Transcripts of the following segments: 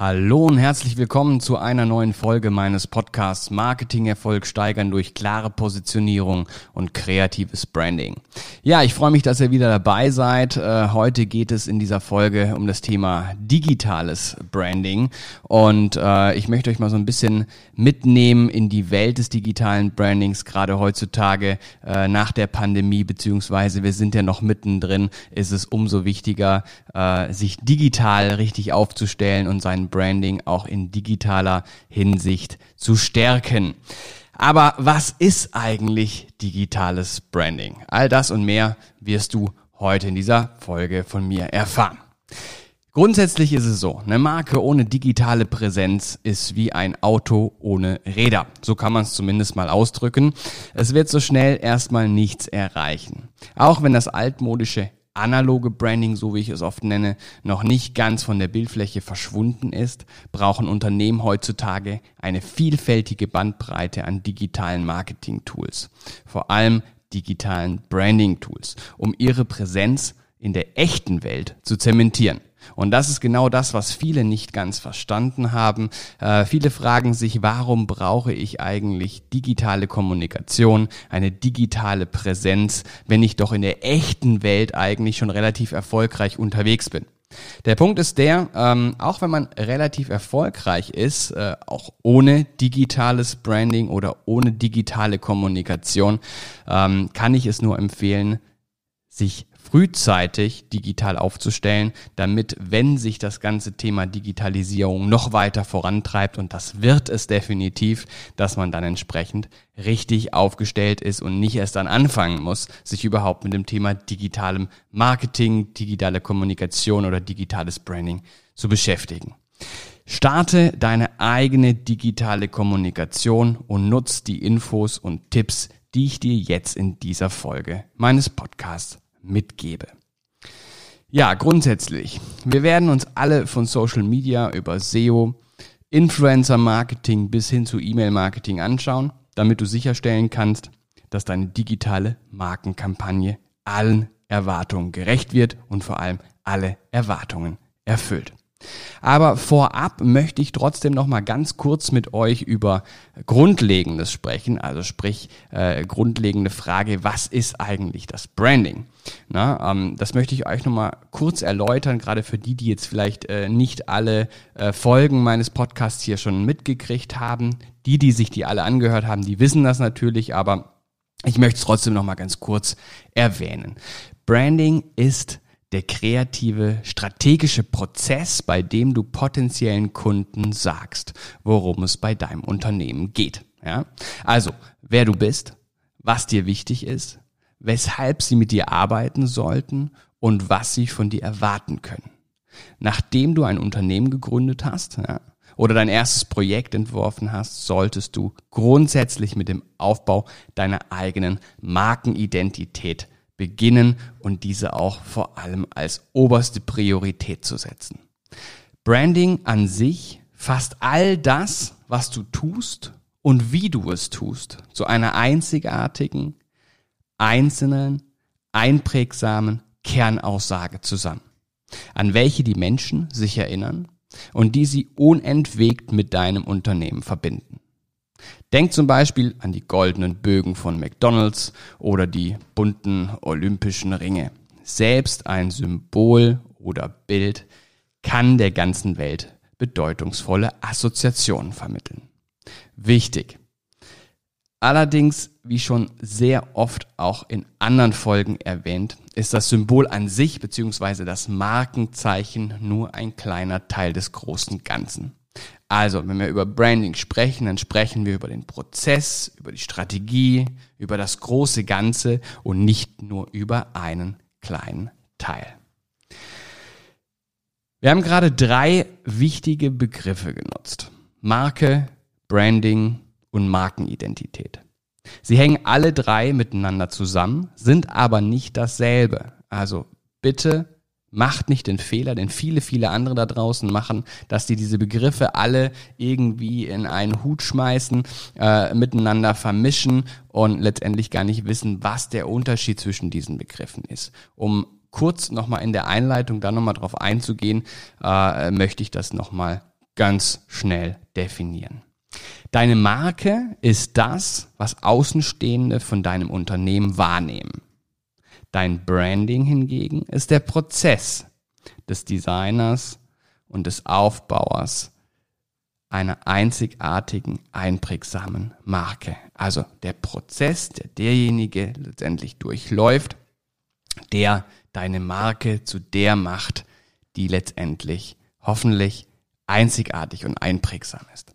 Hallo und herzlich willkommen zu einer neuen Folge meines Podcasts Marketing-Erfolg steigern durch klare Positionierung und kreatives Branding. Ja, ich freue mich, dass ihr wieder dabei seid. Äh, heute geht es in dieser Folge um das Thema digitales Branding und äh, ich möchte euch mal so ein bisschen mitnehmen in die Welt des digitalen Brandings, gerade heutzutage äh, nach der Pandemie, beziehungsweise wir sind ja noch mittendrin, ist es umso wichtiger, sich digital richtig aufzustellen und seinen Branding auch in digitaler Hinsicht zu stärken. Aber was ist eigentlich digitales Branding? All das und mehr wirst du heute in dieser Folge von mir erfahren. Grundsätzlich ist es so, eine Marke ohne digitale Präsenz ist wie ein Auto ohne Räder. So kann man es zumindest mal ausdrücken. Es wird so schnell erstmal nichts erreichen. Auch wenn das altmodische analoge Branding, so wie ich es oft nenne, noch nicht ganz von der Bildfläche verschwunden ist, brauchen Unternehmen heutzutage eine vielfältige Bandbreite an digitalen Marketing-Tools, vor allem digitalen Branding-Tools, um ihre Präsenz in der echten Welt zu zementieren. Und das ist genau das, was viele nicht ganz verstanden haben. Äh, viele fragen sich, warum brauche ich eigentlich digitale Kommunikation, eine digitale Präsenz, wenn ich doch in der echten Welt eigentlich schon relativ erfolgreich unterwegs bin. Der Punkt ist der, ähm, auch wenn man relativ erfolgreich ist, äh, auch ohne digitales Branding oder ohne digitale Kommunikation, ähm, kann ich es nur empfehlen, sich frühzeitig digital aufzustellen, damit, wenn sich das ganze Thema Digitalisierung noch weiter vorantreibt, und das wird es definitiv, dass man dann entsprechend richtig aufgestellt ist und nicht erst dann anfangen muss, sich überhaupt mit dem Thema digitalem Marketing, digitale Kommunikation oder digitales Branding zu beschäftigen. Starte deine eigene digitale Kommunikation und nutz die Infos und Tipps, die ich dir jetzt in dieser Folge meines Podcasts mitgebe. Ja, grundsätzlich. Wir werden uns alle von Social Media über SEO, Influencer Marketing bis hin zu E-Mail Marketing anschauen, damit du sicherstellen kannst, dass deine digitale Markenkampagne allen Erwartungen gerecht wird und vor allem alle Erwartungen erfüllt. Aber vorab möchte ich trotzdem noch mal ganz kurz mit euch über Grundlegendes sprechen, also sprich äh, grundlegende Frage, was ist eigentlich das Branding? Na, ähm, das möchte ich euch noch mal kurz erläutern, gerade für die, die jetzt vielleicht äh, nicht alle äh, Folgen meines Podcasts hier schon mitgekriegt haben. Die, die sich die alle angehört haben, die wissen das natürlich, aber ich möchte es trotzdem noch mal ganz kurz erwähnen. Branding ist der kreative, strategische Prozess, bei dem du potenziellen Kunden sagst, worum es bei deinem Unternehmen geht. Ja? Also, wer du bist, was dir wichtig ist, weshalb sie mit dir arbeiten sollten und was sie von dir erwarten können. Nachdem du ein Unternehmen gegründet hast ja, oder dein erstes Projekt entworfen hast, solltest du grundsätzlich mit dem Aufbau deiner eigenen Markenidentität beginnen und diese auch vor allem als oberste Priorität zu setzen. Branding an sich fasst all das, was du tust und wie du es tust, zu einer einzigartigen, einzelnen, einprägsamen Kernaussage zusammen, an welche die Menschen sich erinnern und die sie unentwegt mit deinem Unternehmen verbinden. Denk zum Beispiel an die goldenen Bögen von McDonald's oder die bunten olympischen Ringe. Selbst ein Symbol oder Bild kann der ganzen Welt bedeutungsvolle Assoziationen vermitteln. Wichtig. Allerdings, wie schon sehr oft auch in anderen Folgen erwähnt, ist das Symbol an sich bzw. das Markenzeichen nur ein kleiner Teil des großen Ganzen. Also, wenn wir über Branding sprechen, dann sprechen wir über den Prozess, über die Strategie, über das große Ganze und nicht nur über einen kleinen Teil. Wir haben gerade drei wichtige Begriffe genutzt. Marke, Branding und Markenidentität. Sie hängen alle drei miteinander zusammen, sind aber nicht dasselbe. Also bitte Macht nicht den Fehler, den viele, viele andere da draußen machen, dass die diese Begriffe alle irgendwie in einen Hut schmeißen, äh, miteinander vermischen und letztendlich gar nicht wissen, was der Unterschied zwischen diesen Begriffen ist. Um kurz nochmal in der Einleitung da nochmal drauf einzugehen, äh, möchte ich das nochmal ganz schnell definieren. Deine Marke ist das, was Außenstehende von deinem Unternehmen wahrnehmen. Dein Branding hingegen ist der Prozess des Designers und des Aufbauers einer einzigartigen, einprägsamen Marke. Also der Prozess, der derjenige letztendlich durchläuft, der deine Marke zu der macht, die letztendlich hoffentlich einzigartig und einprägsam ist.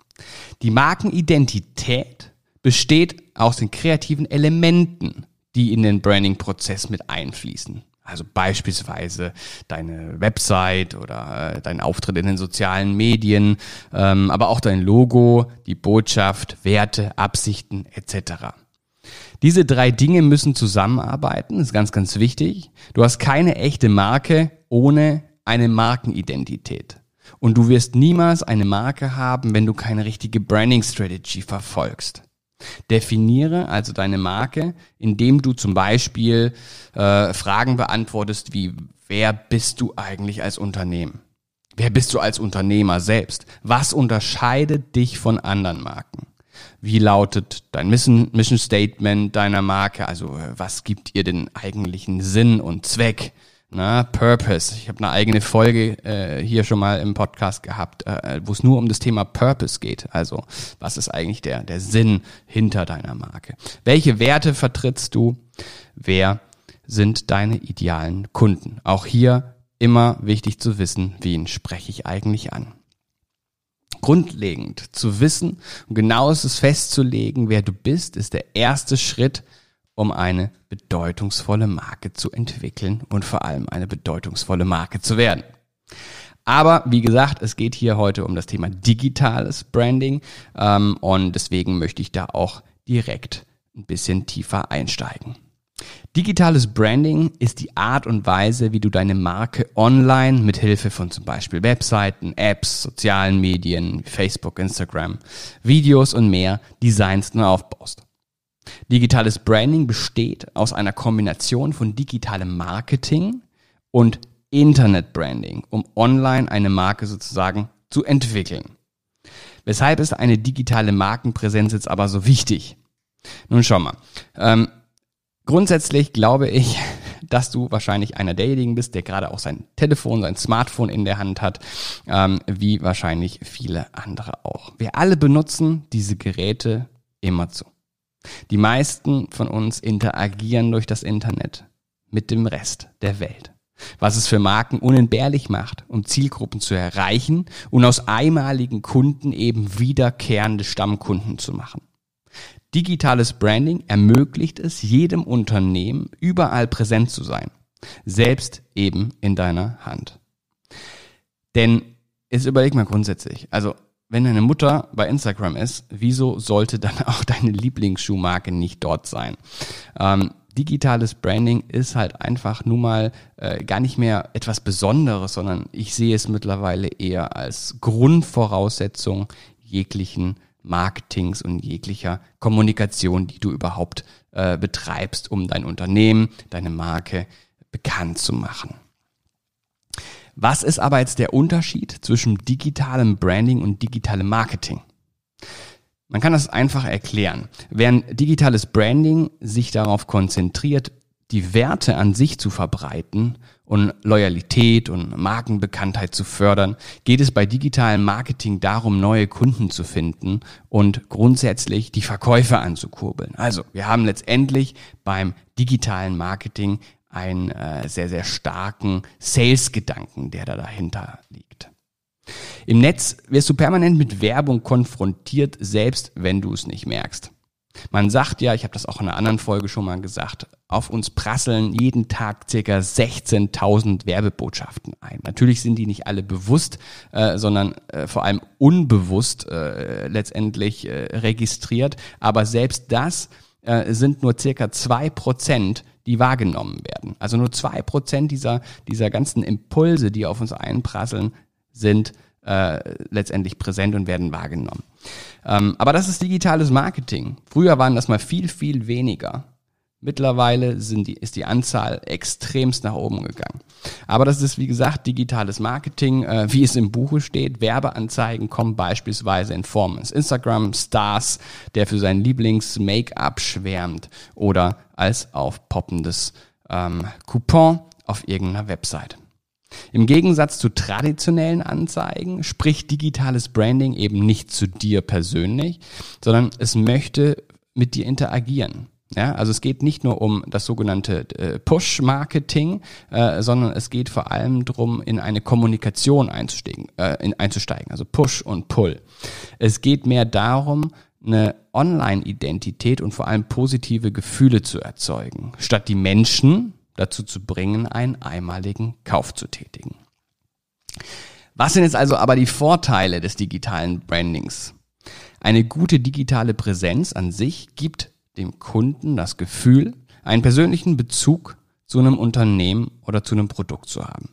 Die Markenidentität besteht aus den kreativen Elementen, die in den Branding-Prozess mit einfließen. Also beispielsweise deine Website oder äh, dein Auftritt in den sozialen Medien, ähm, aber auch dein Logo, die Botschaft, Werte, Absichten etc. Diese drei Dinge müssen zusammenarbeiten, ist ganz, ganz wichtig. Du hast keine echte Marke ohne eine Markenidentität. Und du wirst niemals eine Marke haben, wenn du keine richtige Branding Strategy verfolgst. Definiere also deine Marke, indem du zum Beispiel äh, Fragen beantwortest wie, wer bist du eigentlich als Unternehmen? Wer bist du als Unternehmer selbst? Was unterscheidet dich von anderen Marken? Wie lautet dein Mission, Statement deiner Marke? Also äh, was gibt ihr den eigentlichen Sinn und Zweck? Na, Purpose. Ich habe eine eigene Folge äh, hier schon mal im Podcast gehabt, äh, wo es nur um das Thema Purpose geht. Also was ist eigentlich der, der Sinn hinter deiner Marke? Welche Werte vertrittst du? Wer sind deine idealen Kunden? Auch hier immer wichtig zu wissen, wen spreche ich eigentlich an. Grundlegend zu wissen und genaues festzulegen, wer du bist, ist der erste Schritt, um eine bedeutungsvolle Marke zu entwickeln und vor allem eine bedeutungsvolle Marke zu werden. Aber wie gesagt, es geht hier heute um das Thema digitales Branding ähm, und deswegen möchte ich da auch direkt ein bisschen tiefer einsteigen. Digitales Branding ist die Art und Weise, wie du deine Marke online mit Hilfe von zum Beispiel Webseiten, Apps, sozialen Medien, Facebook, Instagram, Videos und mehr designst und aufbaust. Digitales Branding besteht aus einer Kombination von digitalem Marketing und Internet Branding, um online eine Marke sozusagen zu entwickeln. Weshalb ist eine digitale Markenpräsenz jetzt aber so wichtig? Nun schau mal. Ähm, grundsätzlich glaube ich, dass du wahrscheinlich einer derjenigen bist, der gerade auch sein Telefon, sein Smartphone in der Hand hat, ähm, wie wahrscheinlich viele andere auch. Wir alle benutzen diese Geräte immer zu. Die meisten von uns interagieren durch das Internet mit dem Rest der Welt. Was es für Marken unentbehrlich macht, um Zielgruppen zu erreichen und aus einmaligen Kunden eben wiederkehrende Stammkunden zu machen. Digitales Branding ermöglicht es jedem Unternehmen, überall präsent zu sein. Selbst eben in deiner Hand. Denn jetzt überleg mal grundsätzlich. Also wenn deine Mutter bei Instagram ist, wieso sollte dann auch deine Lieblingsschuhmarke nicht dort sein? Ähm, digitales Branding ist halt einfach nun mal äh, gar nicht mehr etwas Besonderes, sondern ich sehe es mittlerweile eher als Grundvoraussetzung jeglichen Marketings und jeglicher Kommunikation, die du überhaupt äh, betreibst, um dein Unternehmen, deine Marke bekannt zu machen. Was ist aber jetzt der Unterschied zwischen digitalem Branding und digitalem Marketing? Man kann das einfach erklären. Während digitales Branding sich darauf konzentriert, die Werte an sich zu verbreiten und Loyalität und Markenbekanntheit zu fördern, geht es bei digitalem Marketing darum, neue Kunden zu finden und grundsätzlich die Verkäufe anzukurbeln. Also, wir haben letztendlich beim digitalen Marketing einen äh, sehr, sehr starken Sales-Gedanken, der da dahinter liegt. Im Netz wirst du permanent mit Werbung konfrontiert, selbst wenn du es nicht merkst. Man sagt ja, ich habe das auch in einer anderen Folge schon mal gesagt, auf uns prasseln jeden Tag circa 16.000 Werbebotschaften ein. Natürlich sind die nicht alle bewusst, äh, sondern äh, vor allem unbewusst äh, letztendlich äh, registriert. Aber selbst das äh, sind nur circa zwei Prozent die wahrgenommen werden. Also nur zwei Prozent dieser, dieser ganzen Impulse, die auf uns einprasseln, sind äh, letztendlich präsent und werden wahrgenommen. Ähm, aber das ist digitales Marketing. Früher waren das mal viel, viel weniger Mittlerweile sind die, ist die Anzahl extremst nach oben gegangen. Aber das ist, wie gesagt, digitales Marketing, äh, wie es im Buche steht. Werbeanzeigen kommen beispielsweise in Form eines Instagram-Stars, der für sein Lieblings-Make-up schwärmt oder als aufpoppendes ähm, Coupon auf irgendeiner Website. Im Gegensatz zu traditionellen Anzeigen spricht digitales Branding eben nicht zu dir persönlich, sondern es möchte mit dir interagieren. Ja, also es geht nicht nur um das sogenannte äh, Push-Marketing, äh, sondern es geht vor allem darum, in eine Kommunikation einzusteigen, äh, in, einzusteigen, also Push und Pull. Es geht mehr darum, eine Online-Identität und vor allem positive Gefühle zu erzeugen, statt die Menschen dazu zu bringen, einen einmaligen Kauf zu tätigen. Was sind jetzt also aber die Vorteile des digitalen Brandings? Eine gute digitale Präsenz an sich gibt dem Kunden das Gefühl, einen persönlichen Bezug zu einem Unternehmen oder zu einem Produkt zu haben.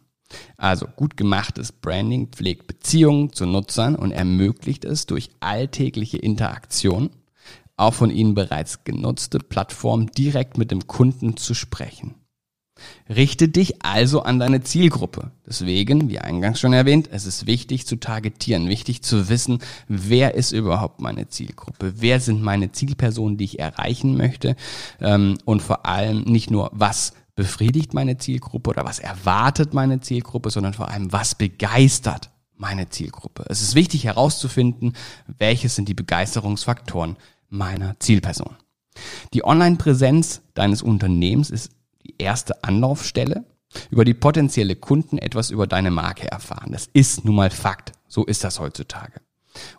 Also gut gemachtes Branding pflegt Beziehungen zu Nutzern und ermöglicht es durch alltägliche Interaktion, auch von ihnen bereits genutzte Plattformen direkt mit dem Kunden zu sprechen. Richte dich also an deine Zielgruppe. Deswegen, wie eingangs schon erwähnt, es ist wichtig zu targetieren, wichtig zu wissen, wer ist überhaupt meine Zielgruppe, wer sind meine Zielpersonen, die ich erreichen möchte ähm, und vor allem nicht nur, was befriedigt meine Zielgruppe oder was erwartet meine Zielgruppe, sondern vor allem, was begeistert meine Zielgruppe. Es ist wichtig herauszufinden, welches sind die Begeisterungsfaktoren meiner Zielperson. Die Online-Präsenz deines Unternehmens ist die erste Anlaufstelle, über die potenzielle Kunden etwas über deine Marke erfahren. Das ist nun mal Fakt. So ist das heutzutage.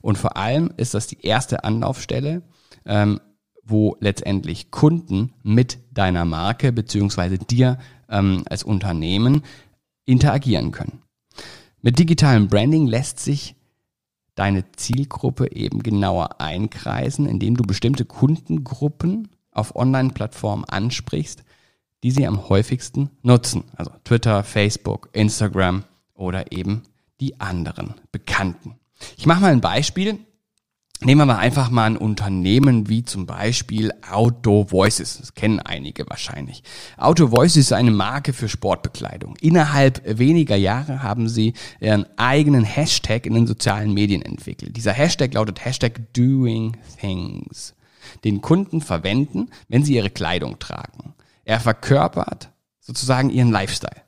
Und vor allem ist das die erste Anlaufstelle, ähm, wo letztendlich Kunden mit deiner Marke beziehungsweise dir ähm, als Unternehmen interagieren können. Mit digitalem Branding lässt sich deine Zielgruppe eben genauer einkreisen, indem du bestimmte Kundengruppen auf Online-Plattformen ansprichst, die sie am häufigsten nutzen. Also Twitter, Facebook, Instagram oder eben die anderen Bekannten. Ich mache mal ein Beispiel. Nehmen wir mal einfach mal ein Unternehmen wie zum Beispiel Auto Voices. Das kennen einige wahrscheinlich. Auto Voices ist eine Marke für Sportbekleidung. Innerhalb weniger Jahre haben sie ihren eigenen Hashtag in den sozialen Medien entwickelt. Dieser Hashtag lautet Hashtag Doing Things. Den Kunden verwenden, wenn sie ihre Kleidung tragen. Er verkörpert sozusagen ihren Lifestyle.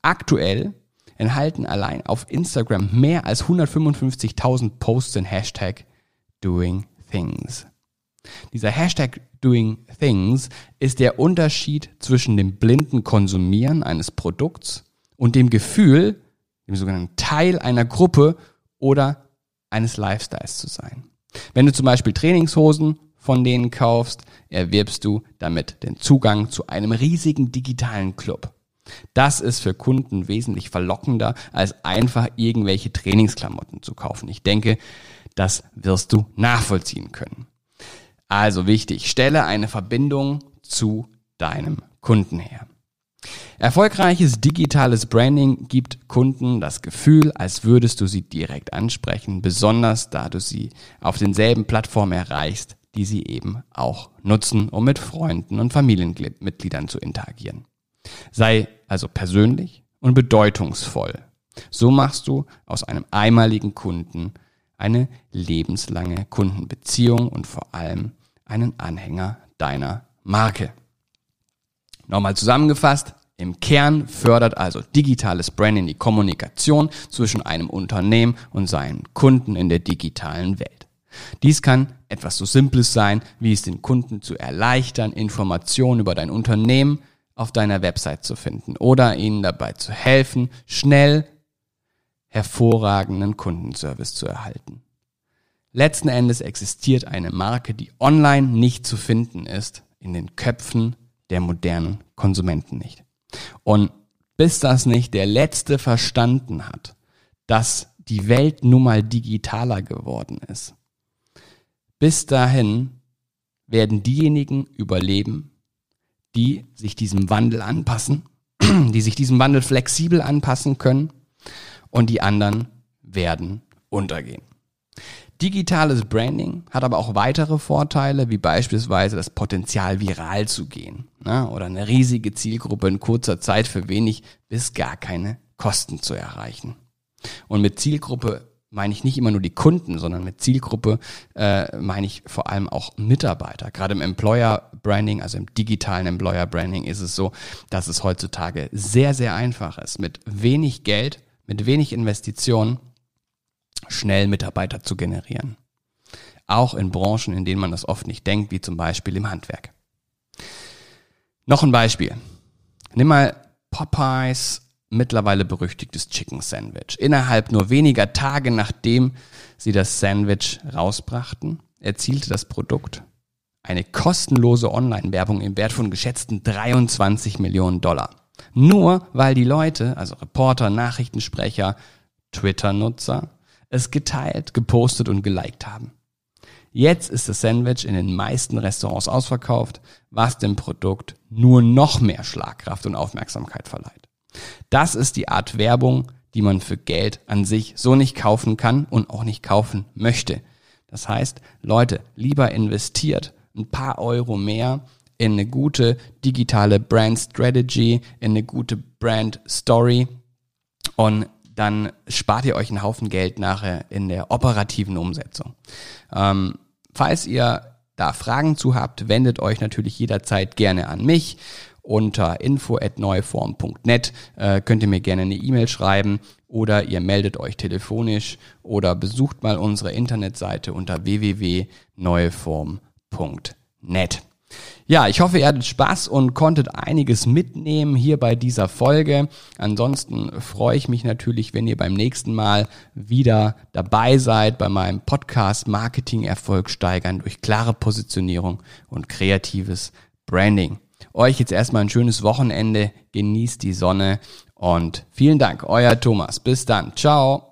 Aktuell enthalten allein auf Instagram mehr als 155.000 Posts den Hashtag Doing Things. Dieser Hashtag Doing Things ist der Unterschied zwischen dem blinden Konsumieren eines Produkts und dem Gefühl, dem sogenannten Teil einer Gruppe oder eines Lifestyles zu sein. Wenn du zum Beispiel Trainingshosen von denen kaufst, erwirbst du damit den Zugang zu einem riesigen digitalen Club. Das ist für Kunden wesentlich verlockender, als einfach irgendwelche Trainingsklamotten zu kaufen. Ich denke, das wirst du nachvollziehen können. Also wichtig, stelle eine Verbindung zu deinem Kunden her. Erfolgreiches digitales Branding gibt Kunden das Gefühl, als würdest du sie direkt ansprechen, besonders da du sie auf denselben Plattformen erreichst, die sie eben auch nutzen, um mit Freunden und Familienmitgliedern zu interagieren. Sei also persönlich und bedeutungsvoll. So machst du aus einem einmaligen Kunden eine lebenslange Kundenbeziehung und vor allem einen Anhänger deiner Marke. Nochmal zusammengefasst, im Kern fördert also digitales Branding die Kommunikation zwischen einem Unternehmen und seinen Kunden in der digitalen Welt. Dies kann etwas so Simples sein, wie es den Kunden zu erleichtern, Informationen über dein Unternehmen auf deiner Website zu finden oder ihnen dabei zu helfen, schnell hervorragenden Kundenservice zu erhalten. Letzten Endes existiert eine Marke, die online nicht zu finden ist, in den Köpfen der modernen Konsumenten nicht. Und bis das nicht der Letzte verstanden hat, dass die Welt nun mal digitaler geworden ist, bis dahin werden diejenigen überleben, die sich diesem Wandel anpassen, die sich diesem Wandel flexibel anpassen können und die anderen werden untergehen. Digitales Branding hat aber auch weitere Vorteile, wie beispielsweise das Potenzial, viral zu gehen ne? oder eine riesige Zielgruppe in kurzer Zeit für wenig bis gar keine Kosten zu erreichen. Und mit Zielgruppe meine ich nicht immer nur die Kunden, sondern mit Zielgruppe äh, meine ich vor allem auch Mitarbeiter. Gerade im Employer Branding, also im digitalen Employer Branding ist es so, dass es heutzutage sehr, sehr einfach ist, mit wenig Geld, mit wenig Investitionen schnell Mitarbeiter zu generieren. Auch in Branchen, in denen man das oft nicht denkt, wie zum Beispiel im Handwerk. Noch ein Beispiel. Nimm mal Popeyes mittlerweile berüchtigtes Chicken Sandwich. Innerhalb nur weniger Tage nachdem sie das Sandwich rausbrachten, erzielte das Produkt eine kostenlose Online-Werbung im Wert von geschätzten 23 Millionen Dollar. Nur weil die Leute, also Reporter, Nachrichtensprecher, Twitter-Nutzer, es geteilt, gepostet und geliked haben. Jetzt ist das Sandwich in den meisten Restaurants ausverkauft, was dem Produkt nur noch mehr Schlagkraft und Aufmerksamkeit verleiht. Das ist die Art Werbung, die man für Geld an sich so nicht kaufen kann und auch nicht kaufen möchte. Das heißt, Leute, lieber investiert ein paar Euro mehr in eine gute digitale Brand Strategy, in eine gute Brand Story und dann spart ihr euch einen Haufen Geld nachher in der operativen Umsetzung. Ähm, falls ihr da Fragen zu habt, wendet euch natürlich jederzeit gerne an mich unter info@neuform.net äh, könnt ihr mir gerne eine E-Mail schreiben oder ihr meldet euch telefonisch oder besucht mal unsere Internetseite unter www.neueform.net. Ja, ich hoffe, ihr hattet Spaß und konntet einiges mitnehmen hier bei dieser Folge. Ansonsten freue ich mich natürlich, wenn ihr beim nächsten Mal wieder dabei seid bei meinem Podcast Marketing Erfolg steigern durch klare Positionierung und kreatives Branding. Euch jetzt erstmal ein schönes Wochenende, genießt die Sonne und vielen Dank, euer Thomas. Bis dann, ciao.